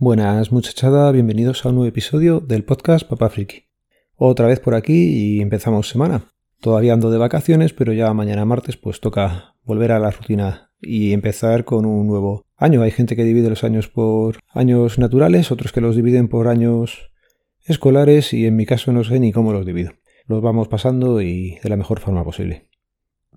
Buenas muchachada, bienvenidos a un nuevo episodio del podcast Papá Friki. Otra vez por aquí y empezamos semana. Todavía ando de vacaciones, pero ya mañana martes pues toca volver a la rutina y empezar con un nuevo año. Hay gente que divide los años por años naturales, otros que los dividen por años escolares y en mi caso no sé ni cómo los divido. Los vamos pasando y de la mejor forma posible.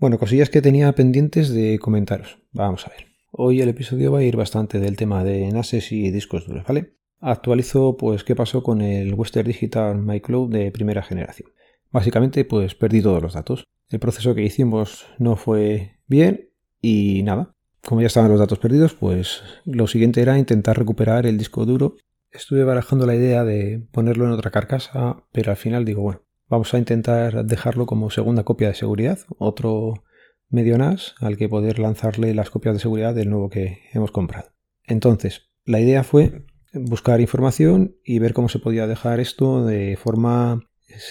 Bueno, cosillas que tenía pendientes de comentaros. Vamos a ver. Hoy el episodio va a ir bastante del tema de NASes y discos duros, ¿vale? Actualizo pues qué pasó con el Western Digital MyCloud de primera generación. Básicamente pues perdí todos los datos. El proceso que hicimos no fue bien y nada. Como ya estaban los datos perdidos, pues lo siguiente era intentar recuperar el disco duro. Estuve barajando la idea de ponerlo en otra carcasa, pero al final digo, bueno, vamos a intentar dejarlo como segunda copia de seguridad, otro medio NAS al que poder lanzarle las copias de seguridad del nuevo que hemos comprado. Entonces, la idea fue buscar información y ver cómo se podía dejar esto de forma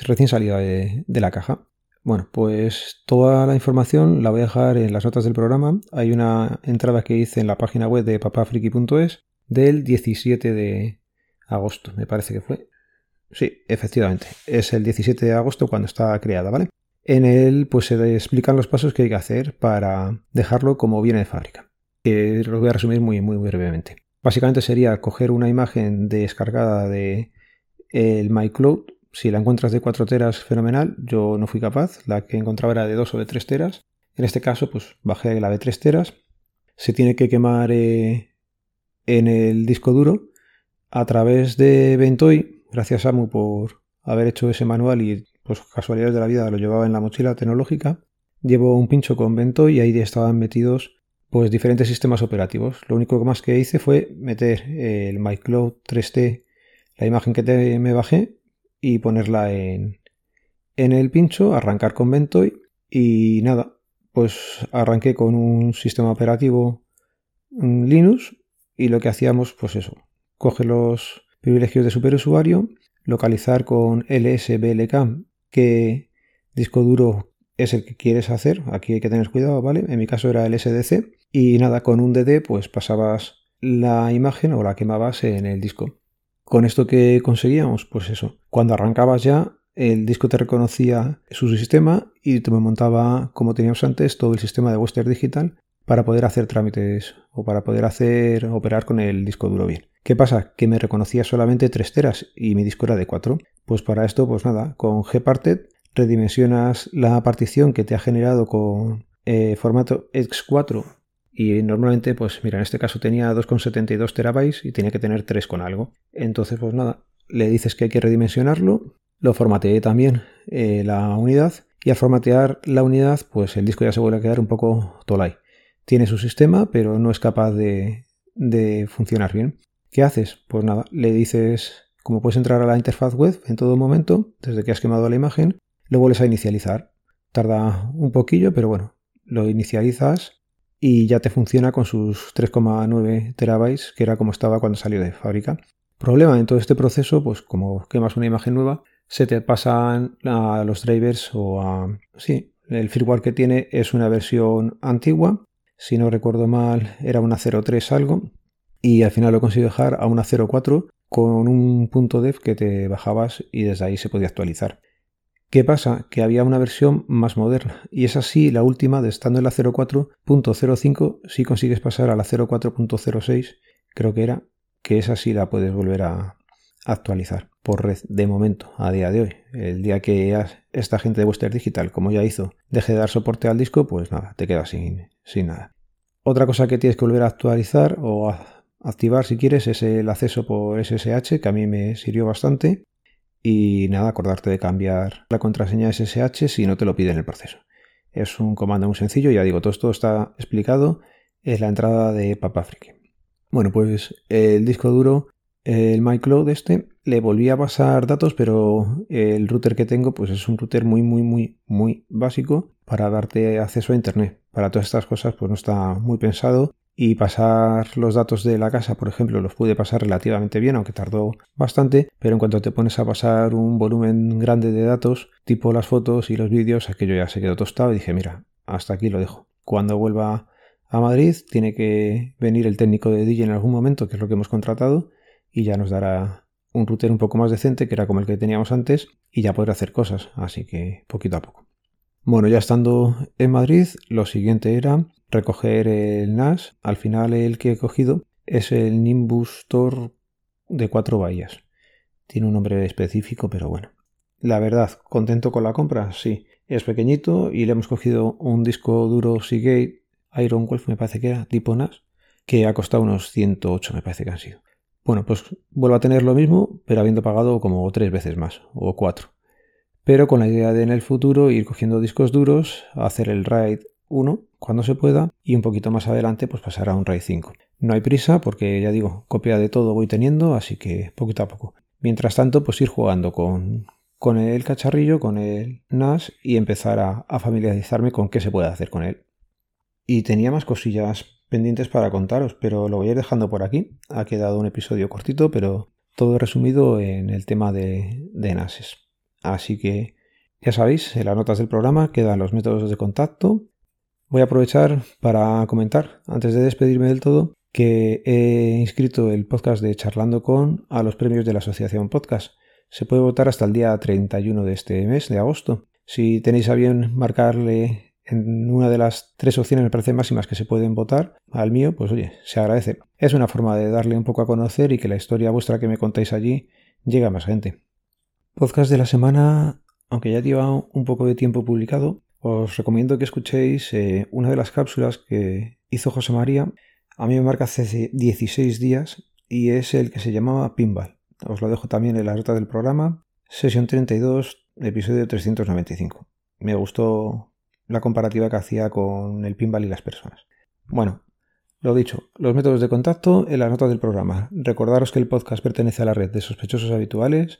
recién salida de, la caja. Bueno, pues toda la información la voy a dejar en las notas del programa. Hay una entrada que hice en la página web de papafriki.es del 17 de agosto, me parece que fue. Sí, efectivamente, es el 17 de agosto cuando está creada, ¿vale? En él pues se explican los pasos que hay que hacer para dejarlo como viene de fábrica. Que los voy a resumir muy, muy, brevemente. Básicamente sería coger una imagen descargada de el MyCloud. Si la encuentras de 4 teras, fenomenal. Yo no fui capaz. La que encontraba era de 2 o de 3 teras. En este caso, pues bajé la de 3 teras. Se tiene que quemar eh, en el disco duro a través de Ventoy. Gracias Samu por haber hecho ese manual y pues casualidades de la vida lo llevaba en la mochila tecnológica. Llevo un pincho con Vento y ahí estaban metidos pues diferentes sistemas operativos. Lo único más que hice fue meter el MyCloud 3T, la imagen que me bajé, y ponerla en, en el pincho, arrancar con Ventoy y nada, pues arranqué con un sistema operativo Linux y lo que hacíamos, pues eso, coge los privilegios de superusuario, localizar con LSBLK qué disco duro es el que quieres hacer. Aquí hay que tener cuidado, ¿vale? En mi caso era el SDC. Y nada, con un DD pues pasabas la imagen o la quemabas en el disco. Con esto que conseguíamos, pues eso, cuando arrancabas ya, el disco te reconocía su sistema y te montaba, como teníamos antes, todo el sistema de Western Digital para poder hacer trámites o para poder hacer operar con el disco duro bien. ¿Qué pasa? Que me reconocía solamente 3 teras y mi disco era de 4. Pues para esto, pues nada, con Gparted redimensionas la partición que te ha generado con eh, formato X4 y normalmente, pues mira, en este caso tenía 2,72 terabytes y tenía que tener 3 con algo. Entonces, pues nada, le dices que hay que redimensionarlo, lo formateé también eh, la unidad y al formatear la unidad, pues el disco ya se vuelve a quedar un poco tolai. Tiene su sistema, pero no es capaz de, de funcionar bien. ¿Qué haces? Pues nada, le dices, como puedes entrar a la interfaz web en todo momento, desde que has quemado la imagen, lo vuelves a inicializar. Tarda un poquillo, pero bueno, lo inicializas y ya te funciona con sus 3,9 terabytes, que era como estaba cuando salió de fábrica. Problema en todo este proceso, pues como quemas una imagen nueva, se te pasan a los drivers o a... Sí, el firmware que tiene es una versión antigua. Si no recuerdo mal, era una 03 algo y al final lo consigo dejar a una 0.4 con un punto dev que te bajabas y desde ahí se podía actualizar. ¿Qué pasa? Que había una versión más moderna y es así la última de estando en la 04.05 si consigues pasar a la 04.06 creo que era que esa sí la puedes volver a actualizar por red de momento a día de hoy. El día que esta gente de Western Digital como ya hizo deje de dar soporte al disco pues nada te quedas sin, sin nada. Otra cosa que tienes que volver a actualizar o a activar si quieres es el acceso por SSH, que a mí me sirvió bastante. Y nada, acordarte de cambiar la contraseña SSH si no te lo pide en el proceso. Es un comando muy sencillo, ya digo, todo esto está explicado. Es la entrada de PapaFriki. Bueno, pues el disco duro, el MyCloud este, le volví a pasar datos, pero el router que tengo pues es un router muy, muy, muy, muy básico para darte acceso a Internet. Para todas estas cosas pues no está muy pensado y pasar los datos de la casa, por ejemplo, los pude pasar relativamente bien, aunque tardó bastante, pero en cuanto te pones a pasar un volumen grande de datos, tipo las fotos y los vídeos, aquello ya se quedó tostado y dije, mira, hasta aquí lo dejo. Cuando vuelva a Madrid, tiene que venir el técnico de DJ en algún momento, que es lo que hemos contratado, y ya nos dará un router un poco más decente, que era como el que teníamos antes, y ya podrá hacer cosas, así que poquito a poco. Bueno, ya estando en Madrid, lo siguiente era recoger el NAS. Al final el que he cogido es el Nimbus Tor de cuatro bahías. Tiene un nombre específico, pero bueno. La verdad, contento con la compra, sí. Es pequeñito y le hemos cogido un disco duro Seagate Iron Wolf, me parece que era, tipo NAS, que ha costado unos 108, me parece que han sido. Bueno, pues vuelvo a tener lo mismo, pero habiendo pagado como tres veces más, o cuatro pero con la idea de en el futuro ir cogiendo discos duros, hacer el RAID 1 cuando se pueda y un poquito más adelante pues pasar a un RAID 5. No hay prisa porque ya digo, copia de todo voy teniendo, así que poquito a poco. Mientras tanto, pues ir jugando con, con el cacharrillo, con el NAS y empezar a, familiarizarme con qué se puede hacer con él. Y tenía más cosillas pendientes para contaros, pero lo voy a ir dejando por aquí. Ha quedado un episodio cortito, pero todo resumido en el tema de, de NASes. Así que ya sabéis, en las notas del programa quedan los métodos de contacto. Voy a aprovechar para comentar, antes de despedirme del todo, que he inscrito el podcast de Charlando con a los premios de la Asociación Podcast. Se puede votar hasta el día 31 de este mes, de agosto. Si tenéis a bien marcarle en una de las tres opciones, me parece máximas que se pueden votar, al mío, pues oye, se agradece. Es una forma de darle un poco a conocer y que la historia vuestra que me contáis allí llegue a más gente. Podcast de la semana, aunque ya lleva un poco de tiempo publicado, os recomiendo que escuchéis eh, una de las cápsulas que hizo José María. A mí me marca hace 16 días y es el que se llamaba Pinball. Os lo dejo también en la nota del programa. Sesión 32, episodio 395. Me gustó la comparativa que hacía con el pinball y las personas. Bueno, lo dicho, los métodos de contacto en la nota del programa. Recordaros que el podcast pertenece a la red de sospechosos habituales